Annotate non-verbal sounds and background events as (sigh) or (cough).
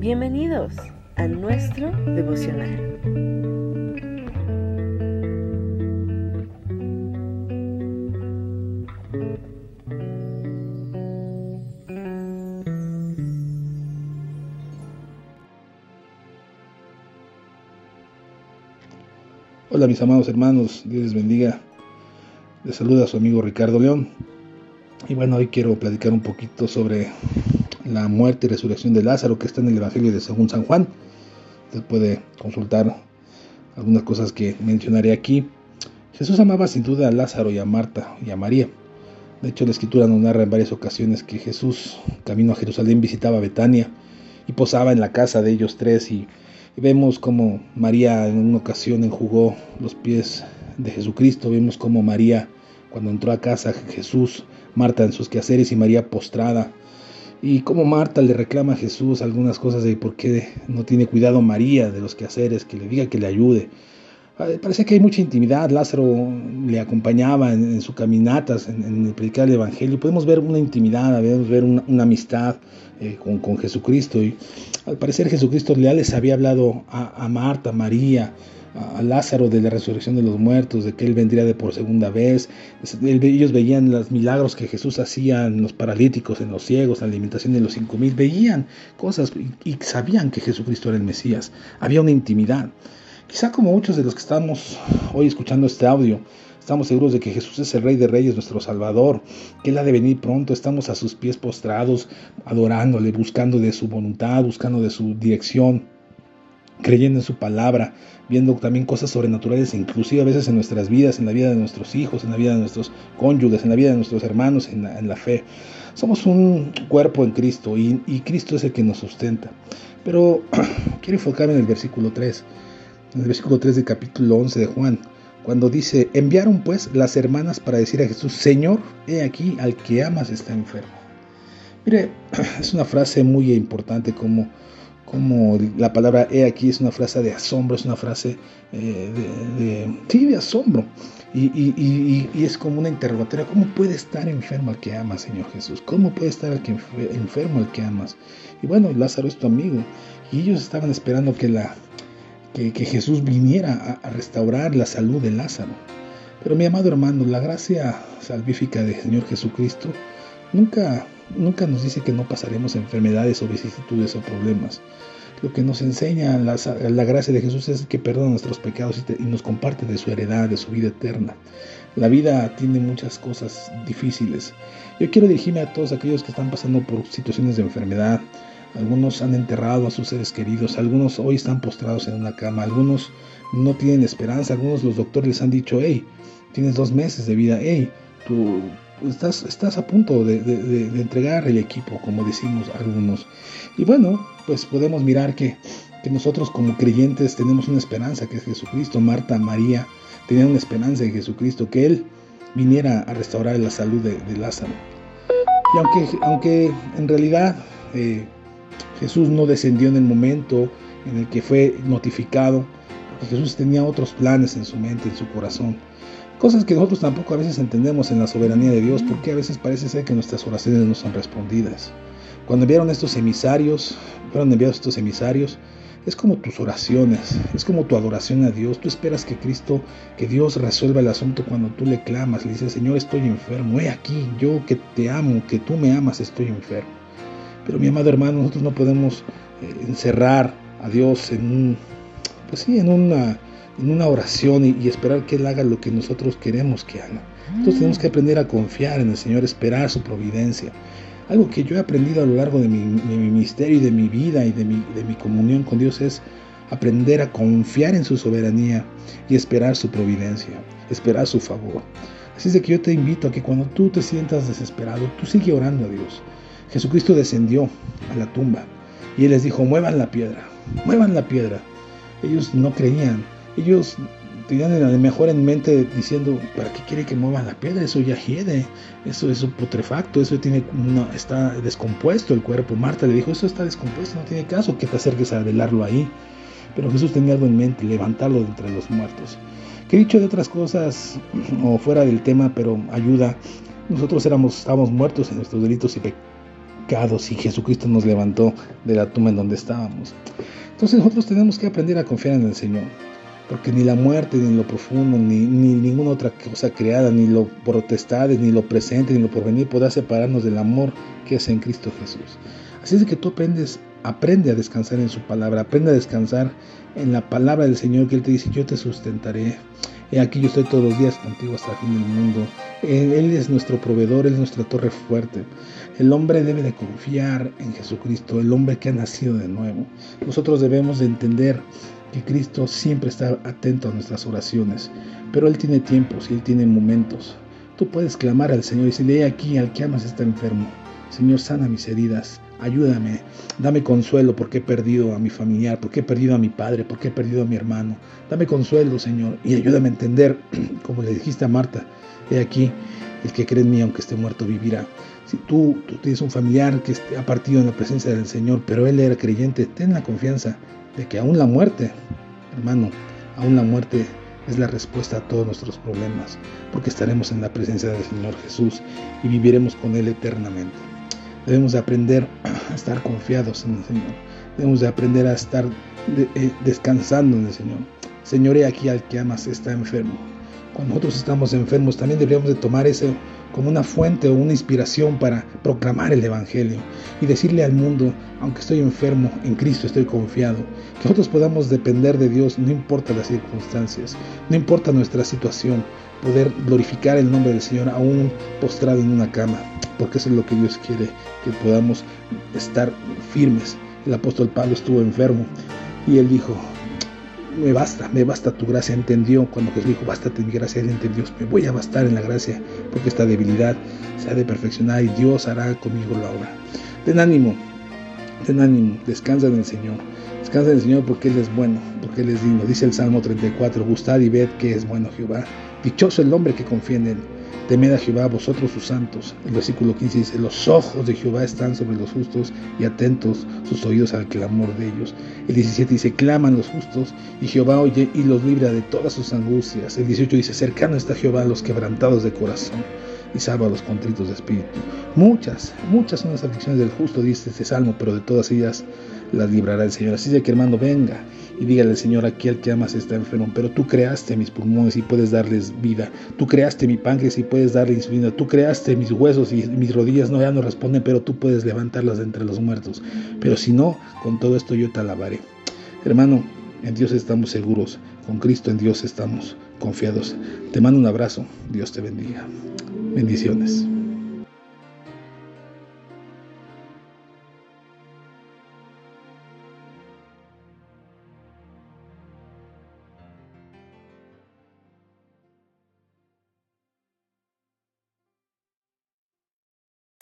Bienvenidos a nuestro devocional. Hola mis amados hermanos, Dios les bendiga. Les saluda su amigo Ricardo León. Y bueno, hoy quiero platicar un poquito sobre la muerte y resurrección de Lázaro que está en el Evangelio de según San Juan. Usted puede consultar algunas cosas que mencionaré aquí. Jesús amaba sin duda a Lázaro y a Marta y a María. De hecho, la escritura nos narra en varias ocasiones que Jesús, camino a Jerusalén, visitaba Betania y posaba en la casa de ellos tres y, vemos como María en una ocasión enjugó los pies de Jesucristo. Vemos como María, cuando entró a casa Jesús, Marta en sus quehaceres y María postrada. Y como Marta le reclama a Jesús algunas cosas de por qué no tiene cuidado María de los quehaceres, que le diga que le ayude. Parece que hay mucha intimidad. Lázaro le acompañaba en, sus caminatas, en, el predicar el Evangelio. Podemos ver una intimidad, podemos ver una, amistad eh, con, con, Jesucristo. Y al parecer Jesucristo ya les había hablado a, a Marta, María, a Lázaro de la resurrección de los muertos, de que él vendría de por segunda vez. Ellos veían los milagros que Jesús hacía en los paralíticos, en los ciegos, en la alimentación de los cinco mil. Veían cosas y sabían que Jesucristo era el Mesías. Había una intimidad. Quizá como muchos de los que estamos hoy escuchando este audio, Estamos seguros de que Jesús es el Rey de Reyes, nuestro Salvador, que Él ha de venir pronto. Estamos a sus pies postrados, adorándole, buscando de su voluntad, buscando de su dirección creyendo en su palabra, viendo también cosas sobrenaturales, inclusive a veces en nuestras vidas, en la vida de nuestros hijos, en la vida de nuestros cónyuges, en la vida de nuestros hermanos, en la, fe. Somos un cuerpo en Cristo y, Cristo es el que nos sustenta. Pero (clears throat) quiero enfocarme en el versículo 3, en el versículo 3 del capítulo 11 de Juan, cuando dice, enviaron pues las hermanas para decir a Jesús, Señor, he aquí, al que amas está enfermo. Mire, (clears throat) es una frase muy importante como como la palabra he aquí es una frase de asombro, es una frase eh, de, de asombro. Y, es como una interrogatoria, ¿cómo puede estar enfermo el que amas, Señor Jesús? ¿Cómo puede estar el que enfermo el que amas? Y bueno, Lázaro es tu amigo. Y ellos estaban esperando que, la, que, Jesús viniera a, restaurar la salud de Lázaro. Pero mi amado hermano, la gracia salvífica del Señor Jesucristo nunca nunca nos dice que no pasaremos enfermedades o vicisitudes o problemas. Lo que nos enseña la, gracia de Jesús es que perdona nuestros pecados y, nos comparte de su heredad, de su vida eterna. La vida tiene muchas cosas difíciles. Yo quiero dirigirme a todos aquellos que están pasando por situaciones de enfermedad. Algunos han enterrado a sus seres queridos, algunos hoy están postrados en una cama, algunos no tienen esperanza, algunos los doctores les han dicho, hey, tienes dos meses de vida, hey, tú estás, estás a punto de, entregar el equipo, como decimos algunos. Y bueno, pues podemos mirar que, nosotros como creyentes tenemos una esperanza, que es Jesucristo. Marta, María tenían una esperanza en Jesucristo, que Él viniera a restaurar la salud de, Lázaro. Y aunque, aunque en realidad eh, Jesús no descendió en el momento en el que fue notificado, Jesús tenía otros planes en su mente, en su corazón. Cosas que nosotros tampoco a veces entendemos en la soberanía de Dios, porque a veces parece ser que nuestras oraciones no son respondidas. Cuando enviaron estos emisarios, fueron enviados estos emisarios, es como tus oraciones, es como tu adoración a Dios. Tú esperas que Cristo, que Dios resuelva el asunto cuando tú le clamas, le dices, Señor, estoy enfermo, he aquí, yo que te amo, que tú me amas, estoy enfermo. Pero mi amado hermano, nosotros no podemos eh, encerrar a Dios en un, pues sí, en una en una oración y, esperar que Él haga lo que nosotros queremos que haga. Entonces tenemos que aprender a confiar en el Señor, esperar su providencia. Algo que yo he aprendido a lo largo de mi, ministerio y de mi vida y de mi, de mi comunión con Dios es aprender a confiar en su soberanía y esperar su providencia, esperar su favor. Así es de que yo te invito a que cuando tú te sientas desesperado, tú sigue orando a Dios. Jesucristo descendió a la tumba y Él les dijo, muevan la piedra, muevan la piedra. Ellos no creían, ellos tenían a lo mejor en mente diciendo, ¿para qué quiere que muevan la piedra? Eso ya hiede, eso es putrefacto, eso tiene está descompuesto el cuerpo. Marta le dijo, eso está descompuesto, no tiene caso que te acerques a velarlo ahí. Pero Jesús tenía algo en mente, levantarlo de entre los muertos. Que dicho de otras cosas, o fuera del tema, pero ayuda, nosotros éramos, estábamos muertos en nuestros delitos y pecados y Jesucristo nos levantó de la tumba en donde estábamos. Entonces nosotros tenemos que aprender a confiar en el Señor, porque ni la muerte, ni lo profundo, ni, ni ninguna otra cosa creada, ni lo protestades, ni lo presente, ni lo porvenir podrá separarnos del amor que es en Cristo Jesús. Así es que tú aprendes, aprende a descansar en su palabra, aprende a descansar en la palabra del Señor que Él te dice, yo te sustentaré. He aquí yo estoy todos los días contigo hasta el fin del mundo. Él es nuestro proveedor, es nuestra torre fuerte. El hombre debe de confiar en Jesucristo, el hombre que ha nacido de nuevo. Nosotros debemos de entender que Cristo siempre está atento a nuestras oraciones, pero Él tiene tiempos y Él tiene momentos. Tú puedes clamar al Señor y decirle, aquí al que amas está enfermo. Señor, sana mis heridas, ayúdame, dame consuelo porque he perdido a mi familiar, porque he perdido a mi padre, porque he perdido a mi hermano. Dame consuelo, Señor, y ayúdame a entender, (clears throat) como le dijiste a Marta, he aquí, el que cree en mí, aunque esté muerto, vivirá. Si tú, tú tienes un familiar que ha partido en la presencia del Señor, pero él era creyente, ten la confianza de que aún la muerte, hermano, aún la muerte es la respuesta a todos nuestros problemas, porque estaremos en la presencia del Señor Jesús y viviremos con Él eternamente. Debemos de aprender a estar confiados en el Señor. Debemos de aprender a estar eh, descansando en el Señor. Señor, aquí al que amas está enfermo. Cuando nosotros estamos enfermos, también deberíamos de tomar eso como una fuente o una inspiración para proclamar el Evangelio y decirle al mundo, aunque estoy enfermo, en Cristo estoy confiado, que nosotros podamos depender de Dios, no importa las circunstancias, no importa nuestra situación, poder glorificar el nombre del Señor aún postrado en una cama, porque eso es lo que Dios quiere, que podamos estar firmes. El apóstol Pablo estuvo enfermo y él dijo, me basta, me basta tu gracia, entendió cuando Jesús dijo, bástate mi gracia, él entendió, me voy a bastar en la gracia, porque esta debilidad se ha de perfeccionar y Dios hará conmigo la obra. Ten ánimo, ten ánimo, descansa en el Señor, descansa en el Señor porque Él es bueno, porque Él es digno. Dice el Salmo 34, gustad y ved que es bueno Jehová, dichoso el hombre que confía en Él. Temed a Jehová vosotros sus santos. El versículo 15 dice, los ojos de Jehová están sobre los justos y atentos sus oídos al clamor de ellos. El 17 dice, claman los justos y Jehová oye y los libra de todas sus angustias. El 18 dice, cercano está Jehová a los quebrantados de corazón y salva a los contritos de espíritu. Muchas, muchas son las aflicciones del justo, dice este salmo, pero de todas ellas las librará el Señor. Así de que hermano, venga y dígale al Señor, aquí el que amas está enfermo, pero tú creaste mis pulmones y puedes darles vida, tú creaste mi páncreas y puedes darle insulina, tú creaste mis huesos y mis rodillas no ya no responden, pero tú puedes levantarlas de entre los muertos. Pero si no, con todo esto yo te alabaré. Hermano, en Dios estamos seguros, con Cristo en Dios estamos confiados. Te mando un abrazo, Dios te bendiga. Bendiciones.